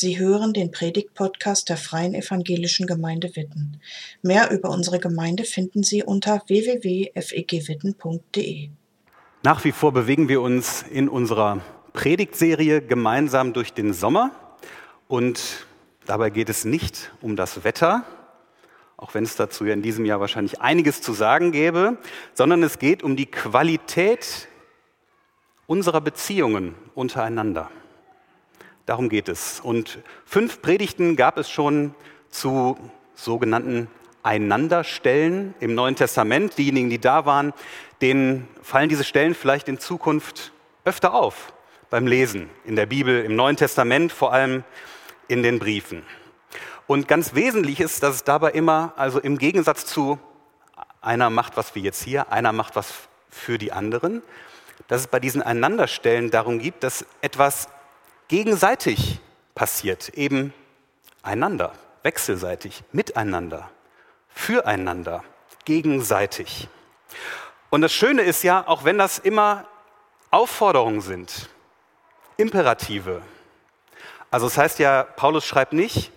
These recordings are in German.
Sie hören den Predigt-Podcast der Freien Evangelischen Gemeinde Witten. Mehr über unsere Gemeinde finden Sie unter www.fegwitten.de. Nach wie vor bewegen wir uns in unserer Predigtserie gemeinsam durch den Sommer und dabei geht es nicht um das Wetter, auch wenn es dazu ja in diesem Jahr wahrscheinlich einiges zu sagen gäbe, sondern es geht um die Qualität unserer Beziehungen untereinander. Darum geht es. Und fünf Predigten gab es schon zu sogenannten Einanderstellen im Neuen Testament. Diejenigen, die da waren, denen fallen diese Stellen vielleicht in Zukunft öfter auf beim Lesen in der Bibel, im Neuen Testament, vor allem in den Briefen. Und ganz wesentlich ist, dass es dabei immer, also im Gegensatz zu einer macht was wie jetzt hier, einer macht was für die anderen, dass es bei diesen Einanderstellen darum geht, dass etwas gegenseitig passiert, eben einander, wechselseitig, miteinander, füreinander, gegenseitig. Und das Schöne ist ja, auch wenn das immer Aufforderungen sind, Imperative. Also es das heißt ja, Paulus schreibt nicht,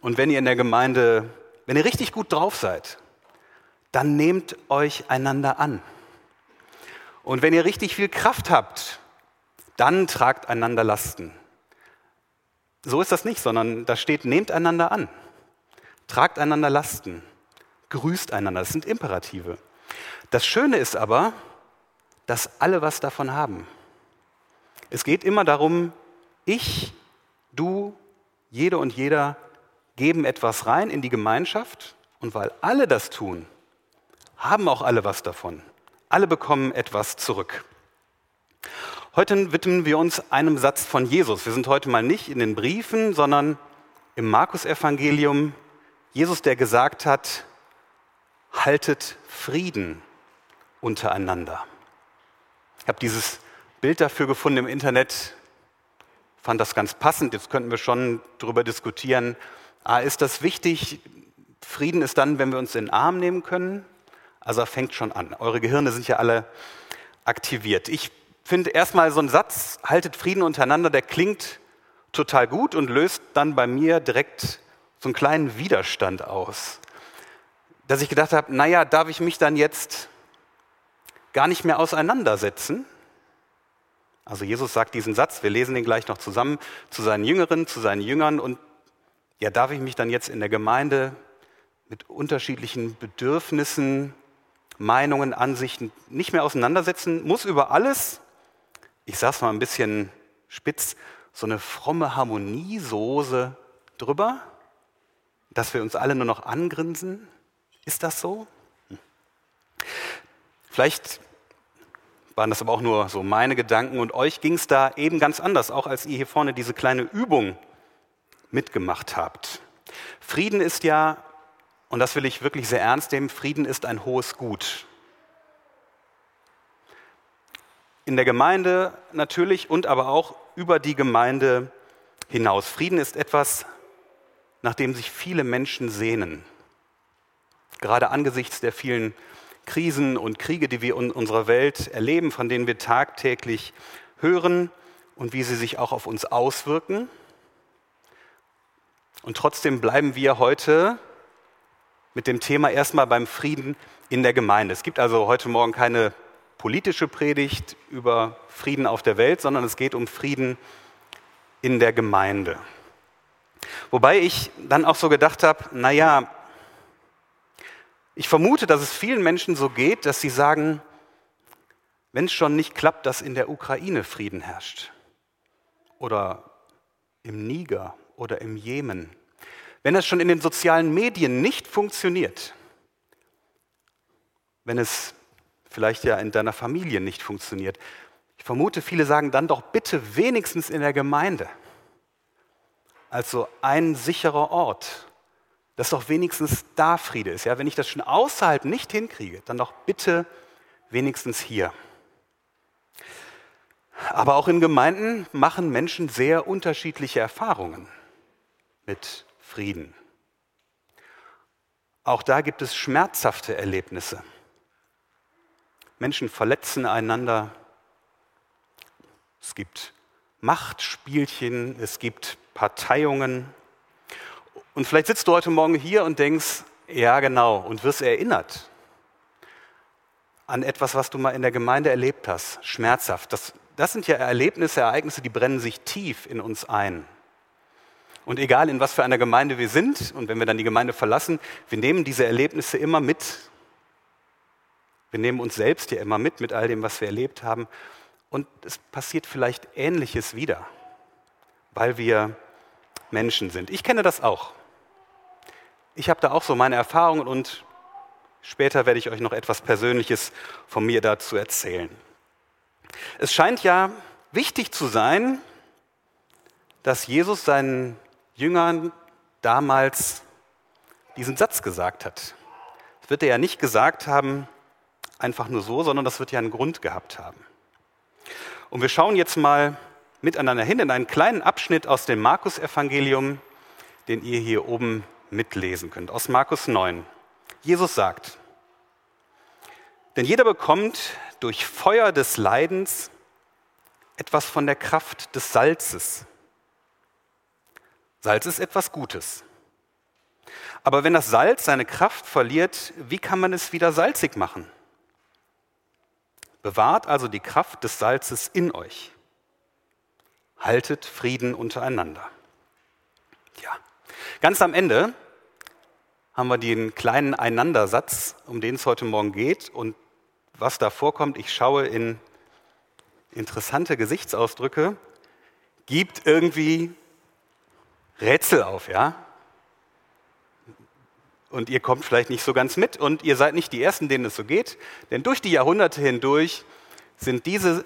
und wenn ihr in der Gemeinde, wenn ihr richtig gut drauf seid, dann nehmt euch einander an. Und wenn ihr richtig viel Kraft habt, dann tragt einander Lasten. So ist das nicht, sondern da steht, nehmt einander an, tragt einander Lasten, grüßt einander. Das sind Imperative. Das Schöne ist aber, dass alle was davon haben. Es geht immer darum, ich, du, jede und jeder geben etwas rein in die Gemeinschaft und weil alle das tun, haben auch alle was davon. Alle bekommen etwas zurück. Heute widmen wir uns einem Satz von Jesus. Wir sind heute mal nicht in den Briefen, sondern im Markus-Evangelium. Jesus, der gesagt hat, haltet Frieden untereinander. Ich habe dieses Bild dafür gefunden im Internet, fand das ganz passend. Jetzt könnten wir schon darüber diskutieren, ah, ist das wichtig? Frieden ist dann, wenn wir uns in den Arm nehmen können. Also fängt schon an. Eure Gehirne sind ja alle aktiviert. Ich finde erstmal so ein Satz, haltet Frieden untereinander, der klingt total gut und löst dann bei mir direkt so einen kleinen Widerstand aus. Dass ich gedacht habe, naja, darf ich mich dann jetzt gar nicht mehr auseinandersetzen? Also Jesus sagt diesen Satz, wir lesen den gleich noch zusammen, zu seinen Jüngeren, zu seinen Jüngern und ja, darf ich mich dann jetzt in der Gemeinde mit unterschiedlichen Bedürfnissen, Meinungen, Ansichten nicht mehr auseinandersetzen, muss über alles ich sag's mal ein bisschen spitz, so eine fromme Harmoniesoße drüber, dass wir uns alle nur noch angrinsen? Ist das so? Hm. Vielleicht waren das aber auch nur so meine Gedanken und euch ging es da eben ganz anders, auch als ihr hier vorne diese kleine Übung mitgemacht habt. Frieden ist ja, und das will ich wirklich sehr ernst nehmen, Frieden ist ein hohes Gut. In der Gemeinde natürlich und aber auch über die Gemeinde hinaus. Frieden ist etwas, nach dem sich viele Menschen sehnen. Gerade angesichts der vielen Krisen und Kriege, die wir in unserer Welt erleben, von denen wir tagtäglich hören und wie sie sich auch auf uns auswirken. Und trotzdem bleiben wir heute mit dem Thema erstmal beim Frieden in der Gemeinde. Es gibt also heute Morgen keine politische Predigt über Frieden auf der Welt, sondern es geht um Frieden in der Gemeinde. Wobei ich dann auch so gedacht habe, naja, ich vermute, dass es vielen Menschen so geht, dass sie sagen, wenn es schon nicht klappt, dass in der Ukraine Frieden herrscht oder im Niger oder im Jemen, wenn es schon in den sozialen Medien nicht funktioniert, wenn es vielleicht ja in deiner Familie nicht funktioniert. Ich vermute, viele sagen dann doch bitte wenigstens in der Gemeinde. Also ein sicherer Ort, dass doch wenigstens da Friede ist. Ja, wenn ich das schon außerhalb nicht hinkriege, dann doch bitte wenigstens hier. Aber auch in Gemeinden machen Menschen sehr unterschiedliche Erfahrungen mit Frieden. Auch da gibt es schmerzhafte Erlebnisse. Menschen verletzen einander. Es gibt Machtspielchen, es gibt Parteiungen. Und vielleicht sitzt du heute Morgen hier und denkst, ja genau, und wirst erinnert an etwas, was du mal in der Gemeinde erlebt hast, schmerzhaft. Das, das sind ja Erlebnisse, Ereignisse, die brennen sich tief in uns ein. Und egal in was für einer Gemeinde wir sind und wenn wir dann die Gemeinde verlassen, wir nehmen diese Erlebnisse immer mit. Wir nehmen uns selbst ja immer mit, mit all dem, was wir erlebt haben. Und es passiert vielleicht Ähnliches wieder, weil wir Menschen sind. Ich kenne das auch. Ich habe da auch so meine Erfahrungen und später werde ich euch noch etwas Persönliches von mir dazu erzählen. Es scheint ja wichtig zu sein, dass Jesus seinen Jüngern damals diesen Satz gesagt hat. Das wird er ja nicht gesagt haben, einfach nur so, sondern das wird ja einen Grund gehabt haben. Und wir schauen jetzt mal miteinander hin in einen kleinen Abschnitt aus dem Markus-Evangelium, den ihr hier oben mitlesen könnt, aus Markus 9. Jesus sagt, denn jeder bekommt durch Feuer des Leidens etwas von der Kraft des Salzes. Salz ist etwas Gutes. Aber wenn das Salz seine Kraft verliert, wie kann man es wieder salzig machen? Bewahrt also die Kraft des Salzes in euch. Haltet Frieden untereinander. Ja, ganz am Ende haben wir den kleinen Einandersatz, um den es heute Morgen geht. Und was da vorkommt, ich schaue in interessante Gesichtsausdrücke, gibt irgendwie Rätsel auf, ja? Und ihr kommt vielleicht nicht so ganz mit und ihr seid nicht die Ersten, denen es so geht, denn durch die Jahrhunderte hindurch sind diese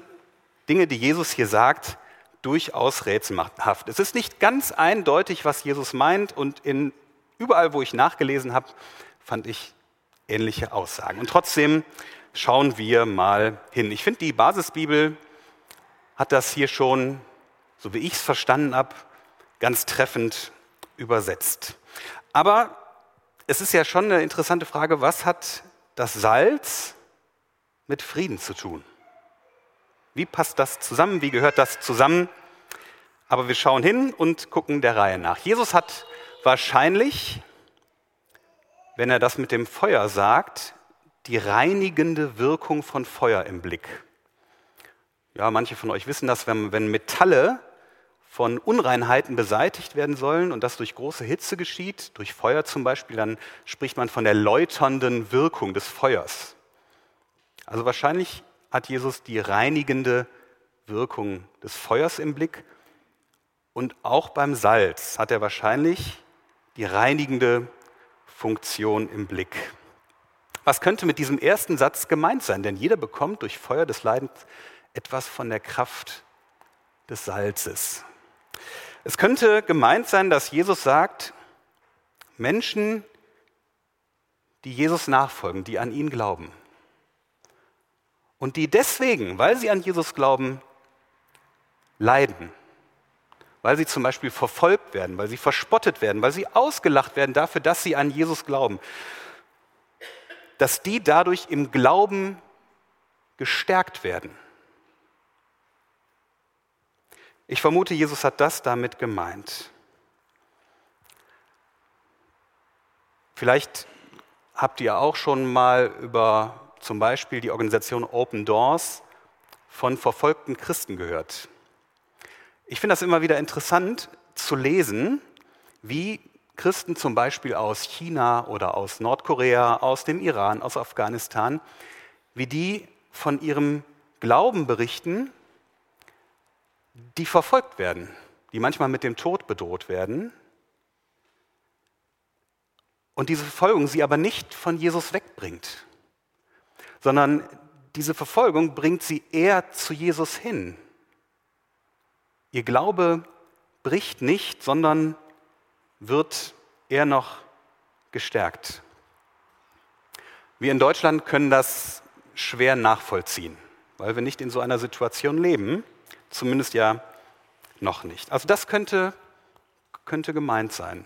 Dinge, die Jesus hier sagt, durchaus rätselhaft. Es ist nicht ganz eindeutig, was Jesus meint und in, überall, wo ich nachgelesen habe, fand ich ähnliche Aussagen. Und trotzdem schauen wir mal hin. Ich finde, die Basisbibel hat das hier schon, so wie ich es verstanden habe, ganz treffend übersetzt. Aber es ist ja schon eine interessante Frage, was hat das Salz mit Frieden zu tun? Wie passt das zusammen? Wie gehört das zusammen? Aber wir schauen hin und gucken der Reihe nach. Jesus hat wahrscheinlich, wenn er das mit dem Feuer sagt, die reinigende Wirkung von Feuer im Blick. Ja, manche von euch wissen das, wenn, wenn Metalle von Unreinheiten beseitigt werden sollen und das durch große Hitze geschieht, durch Feuer zum Beispiel, dann spricht man von der läuternden Wirkung des Feuers. Also wahrscheinlich hat Jesus die reinigende Wirkung des Feuers im Blick und auch beim Salz hat er wahrscheinlich die reinigende Funktion im Blick. Was könnte mit diesem ersten Satz gemeint sein? Denn jeder bekommt durch Feuer des Leidens etwas von der Kraft des Salzes. Es könnte gemeint sein, dass Jesus sagt, Menschen, die Jesus nachfolgen, die an ihn glauben und die deswegen, weil sie an Jesus glauben, leiden, weil sie zum Beispiel verfolgt werden, weil sie verspottet werden, weil sie ausgelacht werden dafür, dass sie an Jesus glauben, dass die dadurch im Glauben gestärkt werden. Ich vermute, Jesus hat das damit gemeint. Vielleicht habt ihr auch schon mal über zum Beispiel die Organisation Open Doors von verfolgten Christen gehört. Ich finde das immer wieder interessant zu lesen, wie Christen zum Beispiel aus China oder aus Nordkorea, aus dem Iran, aus Afghanistan, wie die von ihrem Glauben berichten die verfolgt werden, die manchmal mit dem Tod bedroht werden. Und diese Verfolgung sie aber nicht von Jesus wegbringt, sondern diese Verfolgung bringt sie eher zu Jesus hin. Ihr Glaube bricht nicht, sondern wird eher noch gestärkt. Wir in Deutschland können das schwer nachvollziehen, weil wir nicht in so einer Situation leben. Zumindest ja noch nicht. Also das könnte, könnte gemeint sein.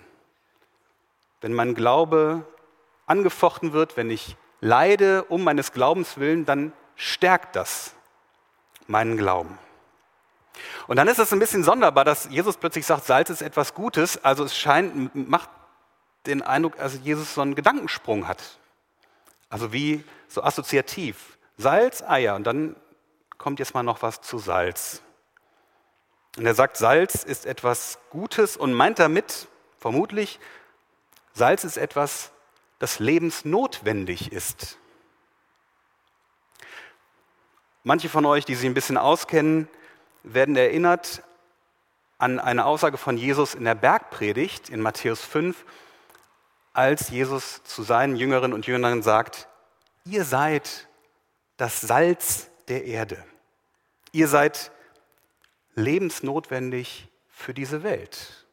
Wenn mein Glaube angefochten wird, wenn ich leide um meines Glaubens willen, dann stärkt das meinen Glauben. Und dann ist es ein bisschen sonderbar, dass Jesus plötzlich sagt, Salz ist etwas Gutes. Also es scheint, macht den Eindruck, dass Jesus so einen Gedankensprung hat. Also wie so assoziativ. Salz, Eier. Und dann kommt jetzt mal noch was zu Salz. Und er sagt, Salz ist etwas Gutes und meint damit vermutlich, Salz ist etwas, das lebensnotwendig ist. Manche von euch, die sich ein bisschen auskennen, werden erinnert an eine Aussage von Jesus in der Bergpredigt in Matthäus 5, als Jesus zu seinen Jüngerinnen und Jüngern sagt, ihr seid das Salz der Erde. Ihr seid lebensnotwendig für diese Welt.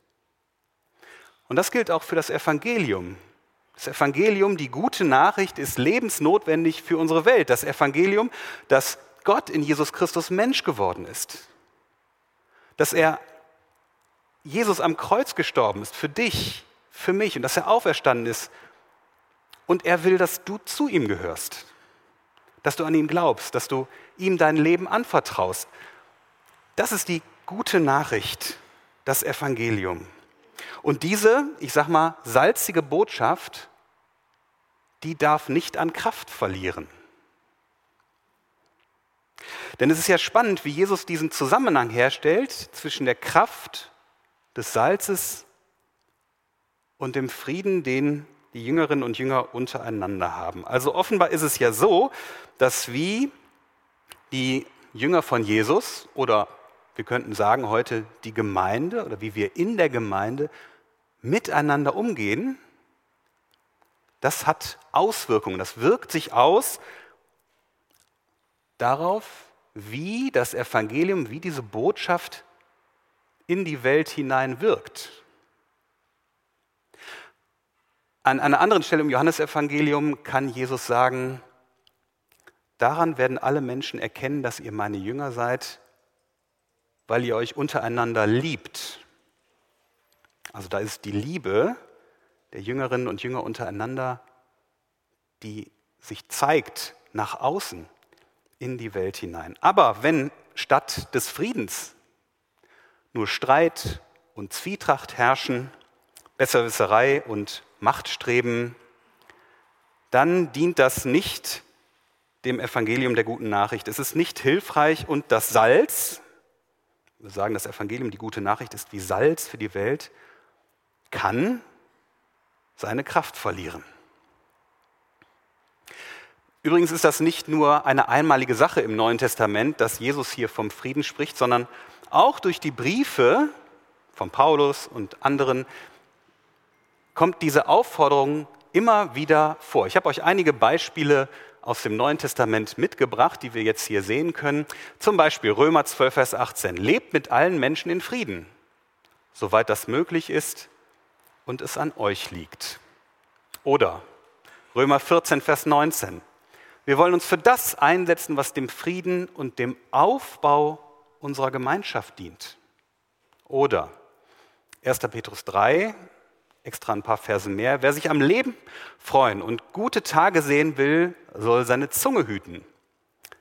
Und das gilt auch für das Evangelium. Das Evangelium, die gute Nachricht, ist lebensnotwendig für unsere Welt. Das Evangelium, dass Gott in Jesus Christus Mensch geworden ist dass er Jesus am Kreuz gestorben ist, für dich, für mich und dass er auferstanden ist. Und er will, dass du zu ihm gehörst, dass du an ihn glaubst, dass du ihm dein Leben anvertraust. Das ist die gute Nachricht, das Evangelium. Und diese, ich sag mal, salzige Botschaft, die darf nicht an Kraft verlieren. Denn es ist ja spannend, wie Jesus diesen Zusammenhang herstellt zwischen der Kraft des Salzes und dem Frieden, den die Jüngerinnen und Jünger untereinander haben. Also offenbar ist es ja so, dass wie die Jünger von Jesus oder wir könnten sagen heute die Gemeinde oder wie wir in der Gemeinde miteinander umgehen, das hat Auswirkungen, das wirkt sich aus darauf, wie das Evangelium, wie diese Botschaft in die Welt hinein wirkt. An einer anderen Stelle im Johannesevangelium kann Jesus sagen, daran werden alle Menschen erkennen, dass ihr meine Jünger seid, weil ihr euch untereinander liebt. Also da ist die Liebe der Jüngerinnen und Jünger untereinander, die sich zeigt nach außen in die Welt hinein. Aber wenn statt des Friedens nur Streit und Zwietracht herrschen, Besserwisserei und Machtstreben, dann dient das nicht dem Evangelium der guten Nachricht. Es ist nicht hilfreich und das Salz, sagen, das Evangelium, die gute Nachricht ist wie Salz für die Welt, kann seine Kraft verlieren. Übrigens ist das nicht nur eine einmalige Sache im Neuen Testament, dass Jesus hier vom Frieden spricht, sondern auch durch die Briefe von Paulus und anderen kommt diese Aufforderung immer wieder vor. Ich habe euch einige Beispiele aus dem Neuen Testament mitgebracht, die wir jetzt hier sehen können. Zum Beispiel Römer 12, Vers 18. Lebt mit allen Menschen in Frieden, soweit das möglich ist und es an euch liegt. Oder Römer 14, Vers 19. Wir wollen uns für das einsetzen, was dem Frieden und dem Aufbau unserer Gemeinschaft dient. Oder 1. Petrus 3, extra ein paar Verse mehr. Wer sich am Leben freuen und gute Tage sehen will, soll seine Zunge hüten.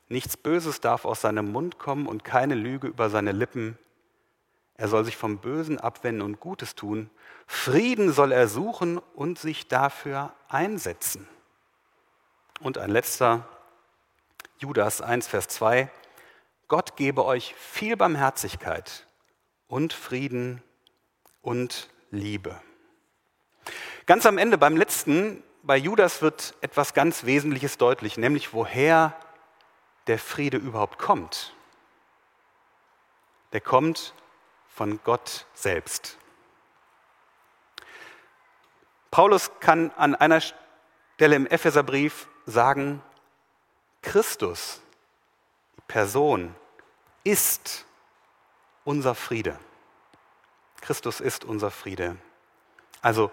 Nichts Böses darf aus seinem Mund kommen und keine Lüge über seine Lippen. Er soll sich vom Bösen abwenden und Gutes tun. Frieden soll er suchen und sich dafür einsetzen. Und ein letzter, Judas 1, Vers 2. Gott gebe euch viel Barmherzigkeit und Frieden und Liebe. Ganz am Ende, beim letzten, bei Judas wird etwas ganz Wesentliches deutlich, nämlich woher der Friede überhaupt kommt. Der kommt von Gott selbst. Paulus kann an einer Stelle im Epheserbrief sagen, Christus, die Person, ist unser Friede. Christus ist unser Friede. Also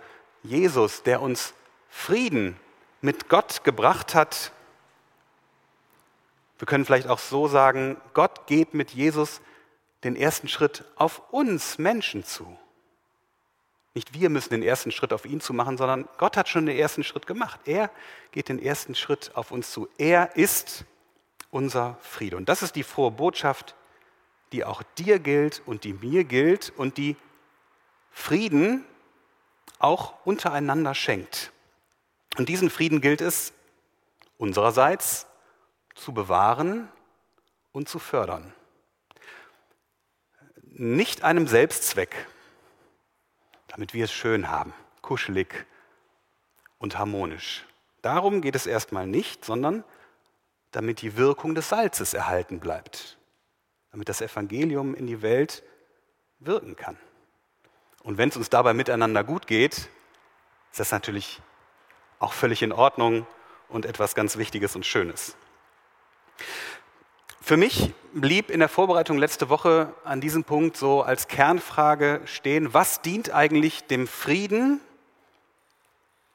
Jesus, der uns Frieden mit Gott gebracht hat. Wir können vielleicht auch so sagen, Gott geht mit Jesus den ersten Schritt auf uns Menschen zu. Nicht wir müssen den ersten Schritt auf ihn zu machen, sondern Gott hat schon den ersten Schritt gemacht. Er geht den ersten Schritt auf uns zu. Er ist unser Friede. Und das ist die frohe Botschaft, die auch dir gilt und die mir gilt und die Frieden auch untereinander schenkt. Und diesen Frieden gilt es unsererseits zu bewahren und zu fördern. Nicht einem Selbstzweck, damit wir es schön haben, kuschelig und harmonisch. Darum geht es erstmal nicht, sondern damit die Wirkung des Salzes erhalten bleibt, damit das Evangelium in die Welt wirken kann. Und wenn es uns dabei miteinander gut geht, ist das natürlich auch völlig in Ordnung und etwas ganz Wichtiges und Schönes. Für mich blieb in der Vorbereitung letzte Woche an diesem Punkt so als Kernfrage stehen, was dient eigentlich dem Frieden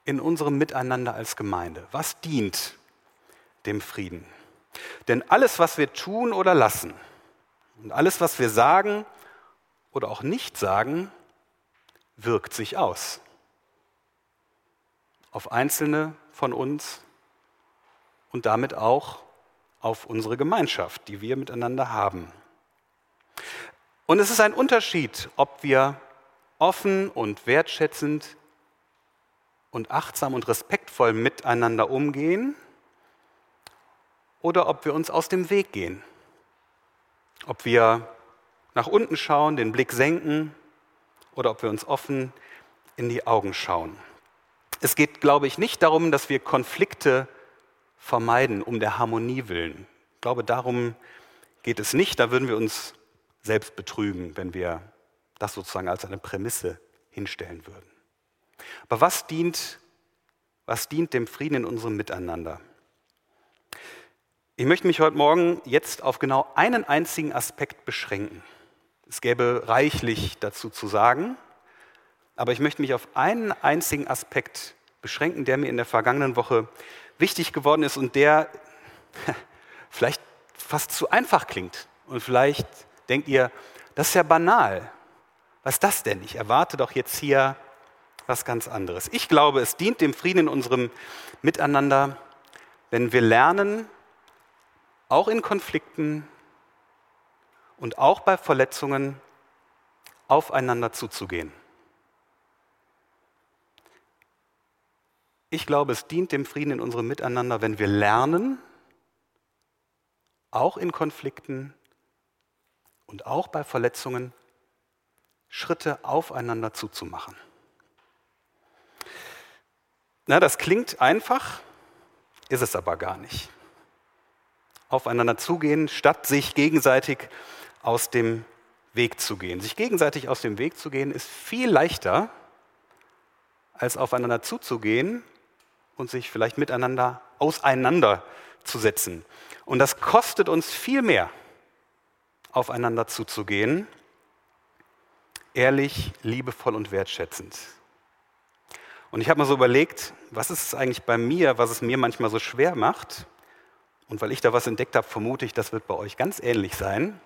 in unserem Miteinander als Gemeinde? Was dient dem Frieden? Denn alles, was wir tun oder lassen und alles, was wir sagen oder auch nicht sagen, wirkt sich aus auf Einzelne von uns und damit auch auf unsere Gemeinschaft, die wir miteinander haben. Und es ist ein Unterschied, ob wir offen und wertschätzend und achtsam und respektvoll miteinander umgehen oder ob wir uns aus dem Weg gehen. Ob wir nach unten schauen, den Blick senken oder ob wir uns offen in die Augen schauen. Es geht, glaube ich, nicht darum, dass wir Konflikte vermeiden, um der Harmonie willen. Ich glaube, darum geht es nicht. Da würden wir uns selbst betrügen, wenn wir das sozusagen als eine Prämisse hinstellen würden. Aber was dient, was dient dem Frieden in unserem Miteinander? Ich möchte mich heute Morgen jetzt auf genau einen einzigen Aspekt beschränken. Es gäbe reichlich dazu zu sagen, aber ich möchte mich auf einen einzigen Aspekt beschränken, der mir in der vergangenen Woche wichtig geworden ist und der vielleicht fast zu einfach klingt. Und vielleicht denkt ihr, das ist ja banal. Was ist das denn? Ich erwarte doch jetzt hier was ganz anderes. Ich glaube, es dient dem Frieden in unserem Miteinander, wenn wir lernen, auch in Konflikten und auch bei Verletzungen aufeinander zuzugehen. Ich glaube, es dient dem Frieden in unserem Miteinander, wenn wir lernen, auch in Konflikten und auch bei Verletzungen Schritte aufeinander zuzumachen. Na, das klingt einfach, ist es aber gar nicht. Aufeinander zugehen, statt sich gegenseitig aus dem Weg zu gehen. Sich gegenseitig aus dem Weg zu gehen, ist viel leichter, als aufeinander zuzugehen und sich vielleicht miteinander auseinanderzusetzen. Und das kostet uns viel mehr, aufeinander zuzugehen, ehrlich, liebevoll und wertschätzend. Und ich habe mir so überlegt, was ist es eigentlich bei mir, was es mir manchmal so schwer macht? Und weil ich da was entdeckt habe, vermute ich, das wird bei euch ganz ähnlich sein.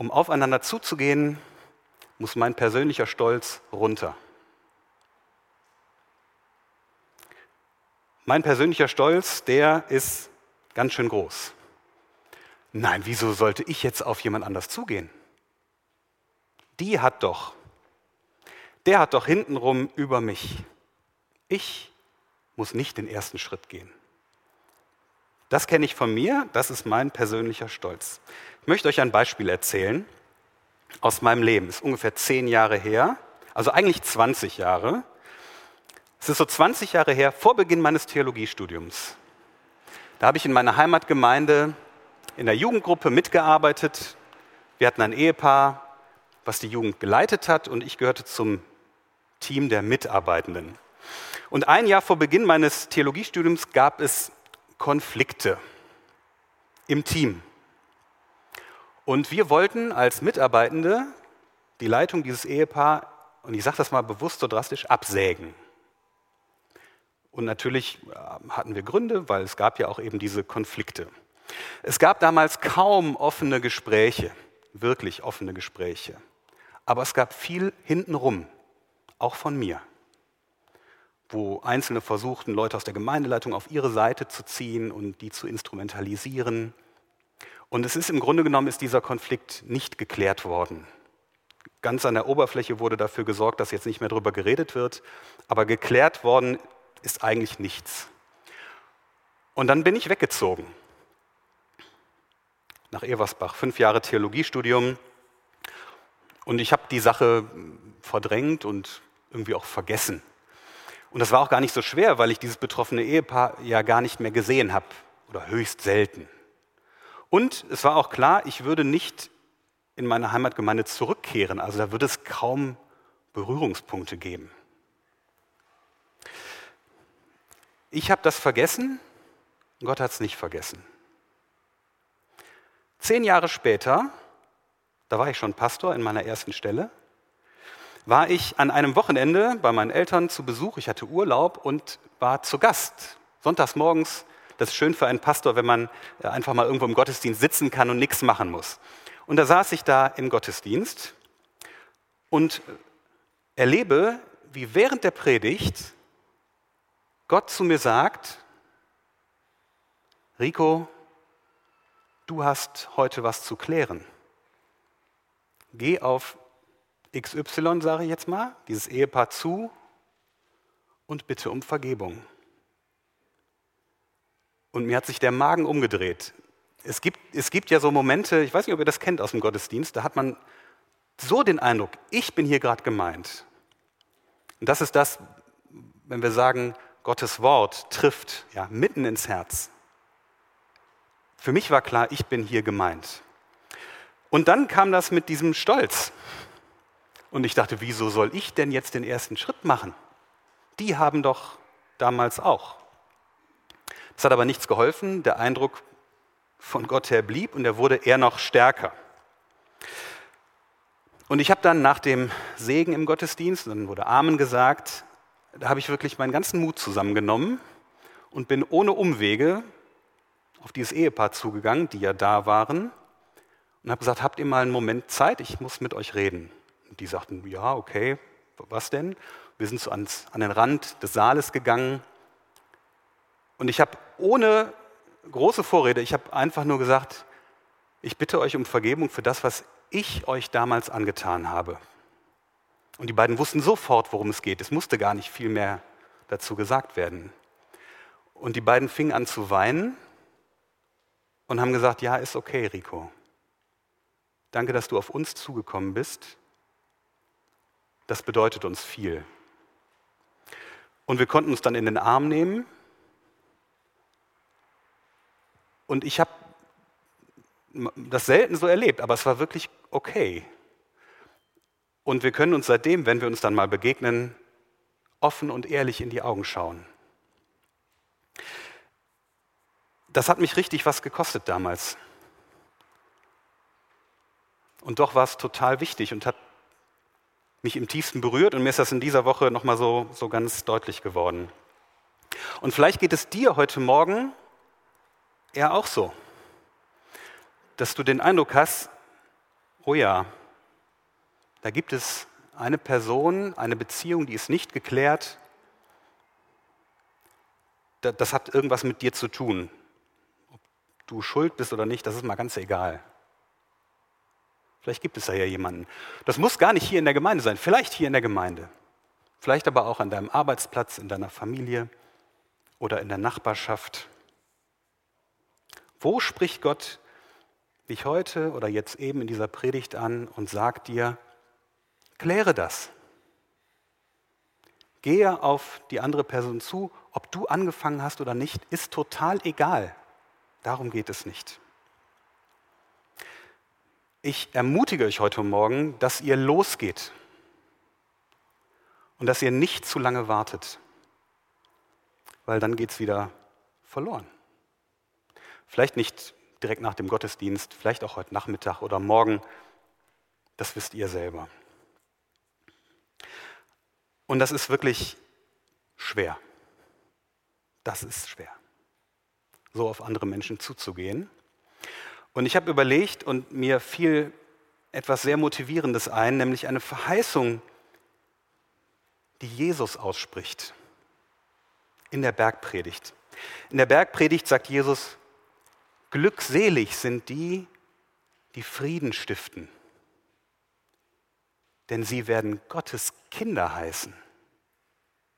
Um aufeinander zuzugehen, muss mein persönlicher Stolz runter. Mein persönlicher Stolz, der ist ganz schön groß. Nein, wieso sollte ich jetzt auf jemand anders zugehen? Die hat doch, der hat doch hintenrum über mich. Ich muss nicht den ersten Schritt gehen. Das kenne ich von mir, das ist mein persönlicher Stolz. Ich möchte euch ein Beispiel erzählen aus meinem Leben. Ist ungefähr zehn Jahre her, also eigentlich 20 Jahre. Es ist so 20 Jahre her, vor Beginn meines Theologiestudiums. Da habe ich in meiner Heimatgemeinde in der Jugendgruppe mitgearbeitet. Wir hatten ein Ehepaar, was die Jugend geleitet hat und ich gehörte zum Team der Mitarbeitenden. Und ein Jahr vor Beginn meines Theologiestudiums gab es Konflikte im Team. Und wir wollten als Mitarbeitende die Leitung dieses Ehepaar, und ich sage das mal bewusst so drastisch, absägen. Und natürlich äh, hatten wir Gründe, weil es gab ja auch eben diese Konflikte. Es gab damals kaum offene Gespräche, wirklich offene Gespräche. Aber es gab viel hintenrum, auch von mir, wo Einzelne versuchten, Leute aus der Gemeindeleitung auf ihre Seite zu ziehen und die zu instrumentalisieren. Und es ist im Grunde genommen ist dieser Konflikt nicht geklärt worden. Ganz an der Oberfläche wurde dafür gesorgt, dass jetzt nicht mehr darüber geredet wird, aber geklärt worden ist eigentlich nichts. Und dann bin ich weggezogen nach Eversbach, fünf Jahre Theologiestudium. Und ich habe die Sache verdrängt und irgendwie auch vergessen. Und das war auch gar nicht so schwer, weil ich dieses betroffene Ehepaar ja gar nicht mehr gesehen habe oder höchst selten. Und es war auch klar, ich würde nicht in meine Heimatgemeinde zurückkehren. Also da würde es kaum Berührungspunkte geben. Ich habe das vergessen, Gott hat es nicht vergessen. Zehn Jahre später, da war ich schon Pastor in meiner ersten Stelle, war ich an einem Wochenende bei meinen Eltern zu Besuch. Ich hatte Urlaub und war zu Gast. Sonntags morgens das ist schön für einen Pastor, wenn man äh, einfach mal irgendwo im Gottesdienst sitzen kann und nichts machen muss. Und da saß ich da im Gottesdienst und erlebe, wie während der Predigt Gott zu mir sagt, Rico, du hast heute was zu klären. Geh auf XY, sage ich jetzt mal, dieses Ehepaar zu und bitte um Vergebung. Und mir hat sich der Magen umgedreht. Es gibt, es gibt ja so Momente, ich weiß nicht, ob ihr das kennt aus dem Gottesdienst, da hat man so den Eindruck, ich bin hier gerade gemeint. Und das ist das, wenn wir sagen, Gottes Wort trifft ja, mitten ins Herz. Für mich war klar, ich bin hier gemeint. Und dann kam das mit diesem Stolz. Und ich dachte, wieso soll ich denn jetzt den ersten Schritt machen? Die haben doch damals auch. Es hat aber nichts geholfen. Der Eindruck von Gott her blieb und er wurde eher noch stärker. Und ich habe dann nach dem Segen im Gottesdienst, dann wurde Amen gesagt, da habe ich wirklich meinen ganzen Mut zusammengenommen und bin ohne Umwege auf dieses Ehepaar zugegangen, die ja da waren, und habe gesagt, habt ihr mal einen Moment Zeit, ich muss mit euch reden. Die sagten, ja, okay, was denn? Wir sind so ans, an den Rand des Saales gegangen und ich habe ohne große Vorrede, ich habe einfach nur gesagt, ich bitte euch um Vergebung für das, was ich euch damals angetan habe. Und die beiden wussten sofort, worum es geht. Es musste gar nicht viel mehr dazu gesagt werden. Und die beiden fingen an zu weinen und haben gesagt, ja, ist okay, Rico. Danke, dass du auf uns zugekommen bist. Das bedeutet uns viel. Und wir konnten uns dann in den Arm nehmen Und ich habe das selten so erlebt, aber es war wirklich okay. Und wir können uns seitdem, wenn wir uns dann mal begegnen, offen und ehrlich in die Augen schauen. Das hat mich richtig was gekostet damals. Und doch war es total wichtig und hat mich im tiefsten berührt und mir ist das in dieser Woche nochmal so, so ganz deutlich geworden. Und vielleicht geht es dir heute Morgen ja auch so, dass du den Eindruck hast, oh ja, da gibt es eine Person, eine Beziehung, die ist nicht geklärt, das hat irgendwas mit dir zu tun. Ob du schuld bist oder nicht, das ist mal ganz egal. Vielleicht gibt es da ja jemanden. Das muss gar nicht hier in der Gemeinde sein, vielleicht hier in der Gemeinde. Vielleicht aber auch an deinem Arbeitsplatz, in deiner Familie oder in der Nachbarschaft. Wo spricht Gott dich heute oder jetzt eben in dieser Predigt an und sagt dir, kläre das. Gehe auf die andere Person zu, ob du angefangen hast oder nicht, ist total egal. Darum geht es nicht. Ich ermutige euch heute Morgen, dass ihr losgeht und dass ihr nicht zu lange wartet, weil dann geht es wieder verloren. Vielleicht nicht direkt nach dem Gottesdienst, vielleicht auch heute Nachmittag oder morgen. Das wisst ihr selber. Und das ist wirklich schwer. Das ist schwer, so auf andere Menschen zuzugehen. Und ich habe überlegt und mir fiel etwas sehr Motivierendes ein, nämlich eine Verheißung, die Jesus ausspricht in der Bergpredigt. In der Bergpredigt sagt Jesus, Glückselig sind die, die Frieden stiften, denn sie werden Gottes Kinder heißen.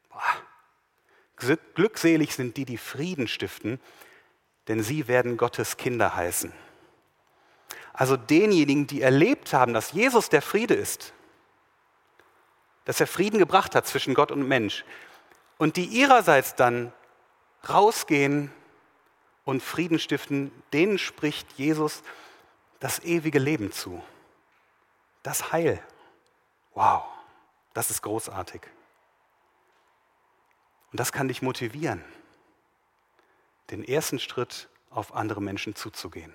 Boah. Glückselig sind die, die Frieden stiften, denn sie werden Gottes Kinder heißen. Also denjenigen, die erlebt haben, dass Jesus der Friede ist, dass er Frieden gebracht hat zwischen Gott und Mensch und die ihrerseits dann rausgehen und Frieden stiften, denen spricht Jesus das ewige Leben zu. Das Heil. Wow, das ist großartig. Und das kann dich motivieren, den ersten Schritt auf andere Menschen zuzugehen.